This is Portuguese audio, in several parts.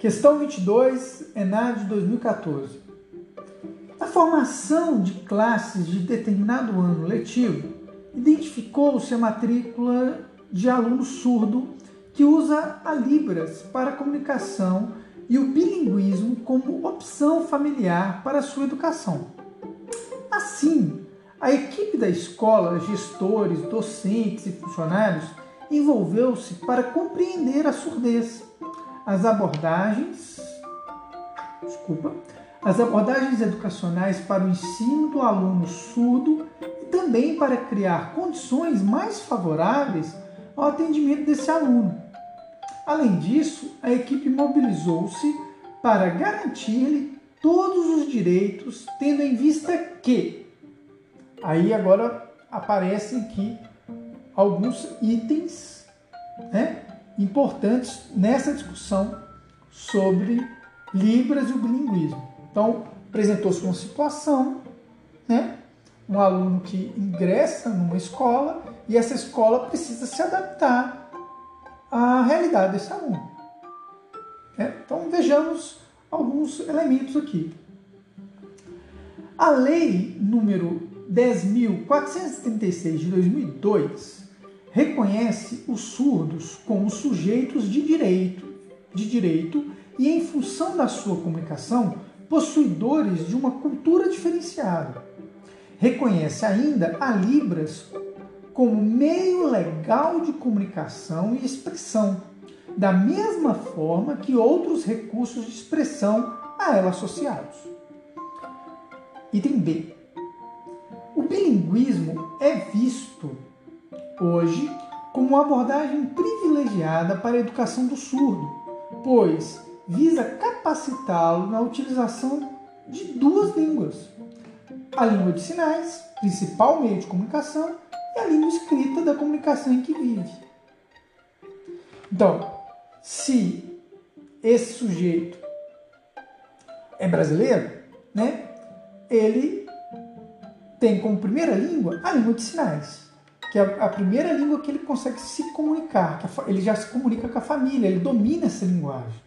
Questão 22, ENAD 2014. A formação de classes de determinado ano letivo identificou-se a matrícula de aluno surdo que usa a Libras para comunicação e o bilinguismo como opção familiar para sua educação. Assim, a equipe da escola, gestores, docentes e funcionários envolveu-se para compreender a surdez. As abordagens, desculpa, as abordagens educacionais para o ensino do aluno surdo e também para criar condições mais favoráveis ao atendimento desse aluno. Além disso, a equipe mobilizou-se para garantir-lhe todos os direitos, tendo em vista que aí agora aparecem aqui alguns itens né, importantes nessa discussão sobre Libras e o bilinguismo. Então, apresentou-se uma situação, né? um aluno que ingressa numa escola e essa escola precisa se adaptar à realidade desse aluno. É, então, vejamos alguns elementos aqui. A lei número 10.436 de 2002 reconhece os surdos como sujeitos de direito, de direito e, em função da sua comunicação, possuidores de uma cultura diferenciada. Reconhece ainda a Libras como meio legal de comunicação e expressão, da mesma forma que outros recursos de expressão a ela associados. Item B. O bilinguismo é visto hoje como uma abordagem privilegiada para a educação do surdo, pois visa capacitá-lo na utilização de duas línguas: a língua de sinais, principal meio de comunicação, e a língua escrita da comunicação em que vive. Então, se esse sujeito é brasileiro, né, ele tem como primeira língua a língua de sinais que é a primeira língua que ele consegue se comunicar, ele já se comunica com a família, ele domina essa linguagem.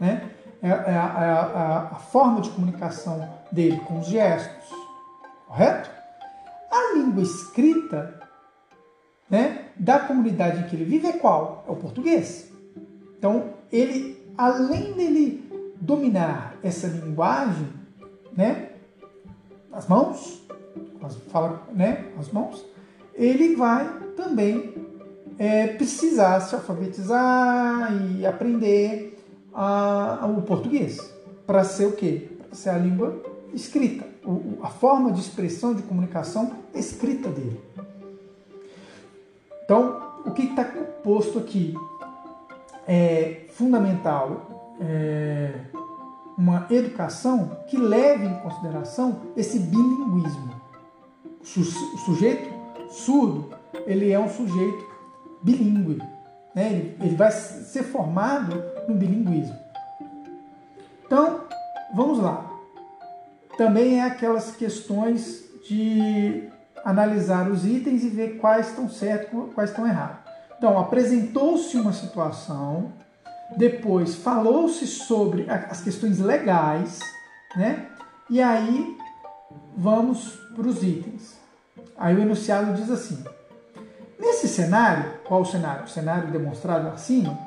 Né? É, é, a, é a, a, forma de comunicação dele com os gestos, correto? A língua escrita né, da comunidade em que ele vive é qual? É o português. Então, ele, além dele dominar essa linguagem, né, as mãos, fala, né, as mãos, ele vai também é, precisar se alfabetizar e aprender a, a, o português para ser o quê? Para ser a língua escrita, o, a forma de expressão de comunicação escrita dele. Então, o que está posto aqui é fundamental é, uma educação que leve em consideração esse bilinguismo. O sujeito surdo, ele é um sujeito bilíngue. Né? Ele, ele vai ser formado no bilinguismo. Então, vamos lá. Também é aquelas questões de analisar os itens e ver quais estão certos quais estão errados. Então, apresentou-se uma situação, depois falou-se sobre as questões legais, né? E aí vamos para os itens. Aí o enunciado diz assim: Nesse cenário, qual o cenário? O cenário demonstrado acima,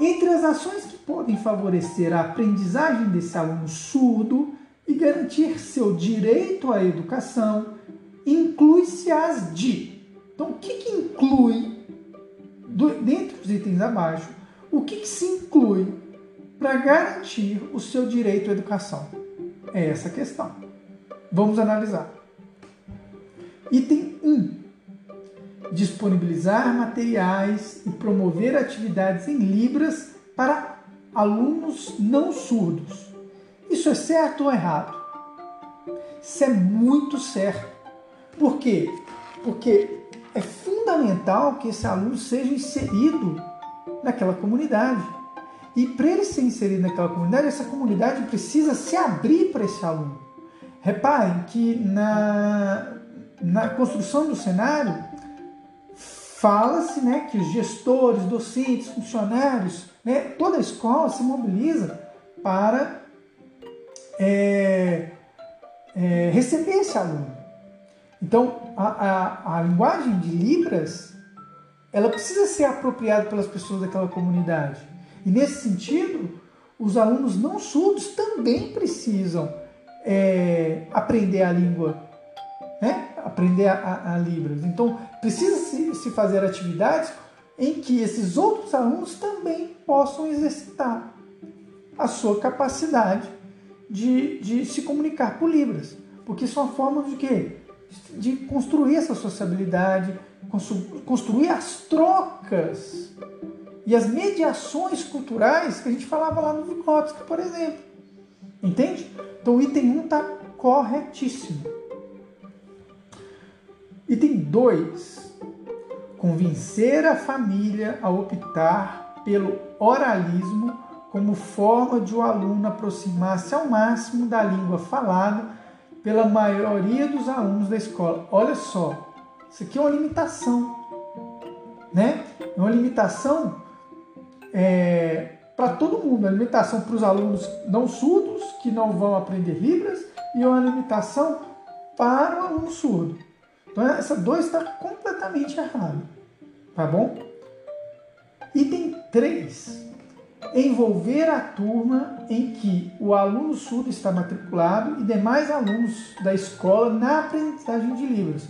entre as ações que podem favorecer a aprendizagem desse aluno surdo e garantir seu direito à educação, inclui-se as de. Então, o que, que inclui, dentro dos itens abaixo, o que, que se inclui para garantir o seu direito à educação? É essa a questão. Vamos analisar. Item 1. Disponibilizar materiais e promover atividades em Libras para alunos não surdos. Isso é certo ou errado? Isso é muito certo. Por quê? Porque é fundamental que esse aluno seja inserido naquela comunidade. E para ele ser inserido naquela comunidade, essa comunidade precisa se abrir para esse aluno. Reparem que na, na construção do cenário, fala-se né, que os gestores, docentes, funcionários Né? Toda escola se mobiliza para é, é, receber esse aluno. Então, a, a, a linguagem de Libras ela precisa ser apropriada pelas pessoas daquela comunidade. E nesse sentido, os alunos não surdos também precisam é, aprender a língua, né? aprender a, a, Libras. Então, precisa se, se fazer atividades em que esses outros alunos também possam exercitar a sua capacidade de, de se comunicar por Libras. Porque isso é uma forma de quê? De construir essa sociabilidade, construir as trocas e as mediações culturais que a gente falava lá no Vygotsky, por exemplo. Entende? Então o item 1 está corretíssimo. Item 2. Convencer a família a optar pelo oralismo como forma de o aluno aproximar-se ao máximo da língua falada pela maioria dos alunos da escola. Olha só, isso aqui é uma limitação, né? É uma limitação é, para todo mundo, é uma limitação para os alunos não surdos que não vão aprender libras e é uma limitação para o aluno surdo. Então essa 2 está completamente errada, tá bom? Item 3 envolver a turma em que o aluno surdo está matriculado e demais alunos da escola na aprendizagem de Libras.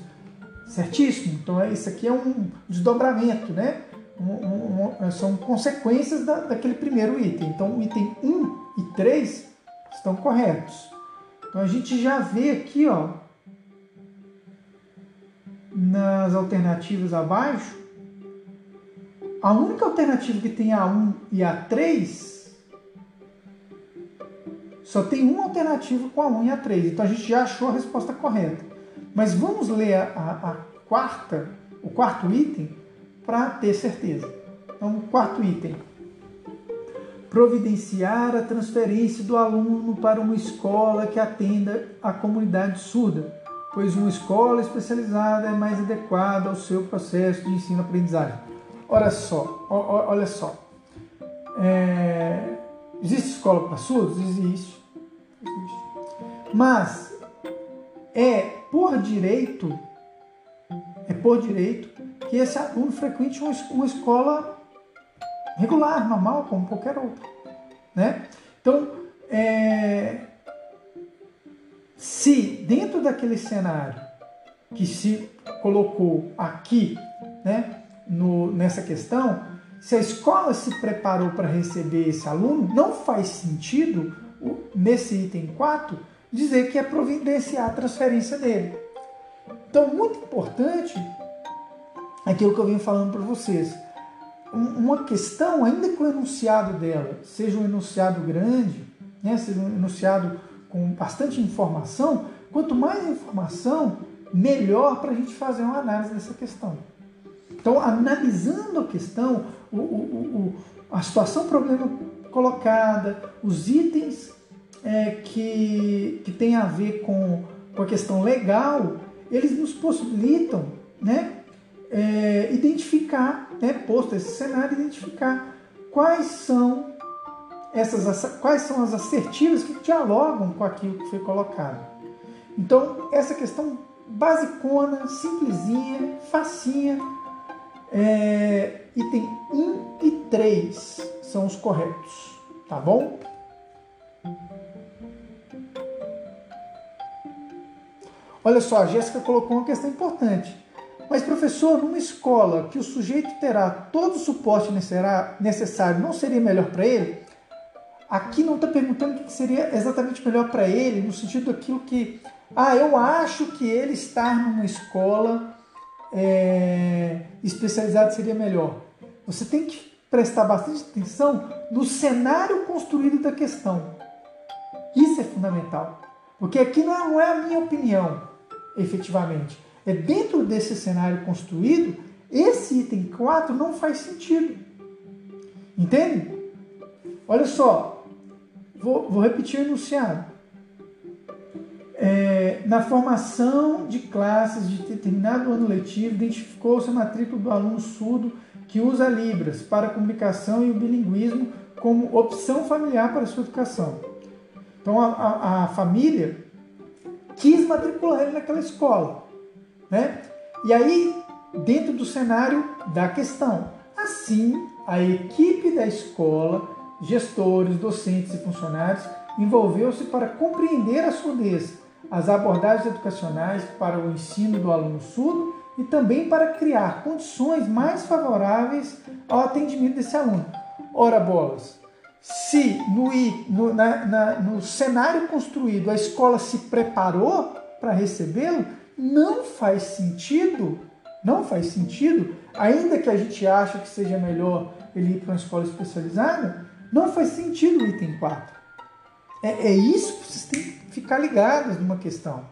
Certíssimo? Então, isso aqui é um desdobramento, né? Um, um, um, são consequências da, daquele primeiro item. Então, o item 1 e 3 estão corretos. Então, a gente já vê aqui, ó, nas alternativas abaixo, a única alternativa que tem A1 e A3 só tem uma alternativa com A1 e A3. Então a gente já achou a resposta correta. Mas vamos ler a, a, a quarta, o quarto item para ter certeza. Então, quarto item. Providenciar a transferência do aluno para uma escola que atenda a comunidade surda, pois uma escola especializada é mais adequada ao seu processo de ensino-aprendizagem. Olha só, olha só. É, existe escola para surdos? Existe. Existe. Mas é por direito, é por direito que esse aluno frequente uma escola regular, normal, como qualquer outra. Né? Então, é, se dentro daquele cenário que se colocou aqui, né, no, nessa questão, se a escola se preparou para receber esse aluno, não faz sentido, nesse item 4, dizer que é providenciar a transferência dele. Então, muito importante aquilo que eu venho falando para vocês. Uma questão, ainda que o enunciado dela seja um enunciado grande, né, seja um enunciado com bastante informação, quanto mais informação, melhor para a gente fazer uma análise dessa questão. Então, analisando a questão, o, o, o, a situação problema colocada, os itens é, que, que tem a ver com, com a questão legal, eles nos possibilitam né, é, identificar, né, posto esse cenário, identificar quais são essas quais são as assertivas que dialogam com aquilo que foi colocado. Então, essa questão basicona, simplesinha, facinha, é, item 1 e 3 são os corretos, tá bom? Olha só, a Jéssica colocou uma questão importante. Mas, professor, numa escola que o sujeito terá todo o suporte necessário, não seria melhor para ele? Aqui não está perguntando o que seria exatamente melhor para ele, no sentido daquilo que, ah, eu acho que ele estar numa escola é, especializado seria melhor. Você tem que prestar bastante atenção no cenário construído da questão. Isso é fundamental. Porque aqui não é a minha opinião, efetivamente. É dentro desse cenário construído, esse item 4 não faz sentido. Entende? Olha só, vou, vou repetir o enunciado é, na formação de classes de determinado ano letivo, identificou-se a matrícula do aluno surdo que usa Libras para a comunicação e o bilinguismo como opção familiar para a sua educação. Então a, a, a família quis matricular ele naquela escola. Né? E aí, dentro do cenário da questão, assim a equipe da escola, gestores, docentes e funcionários envolveu-se para compreender a surdez, as abordagens educacionais para o ensino do aluno surdo e também para criar condições mais favoráveis ao atendimento desse aluno. Ora, bolas, se no, no, na, na, no cenário construído a escola se preparou para recebê-lo, não faz sentido, não faz sentido, ainda que a gente ache que seja melhor ele ir para uma escola especializada, não faz sentido o item 4. É, é isso que vocês têm que ficar ligados numa questão.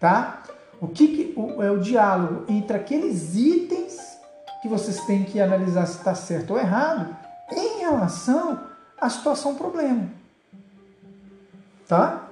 Tá? O que, que o, é o diálogo entre aqueles itens que vocês têm que analisar se está certo ou errado em relação à situação problema. Tá?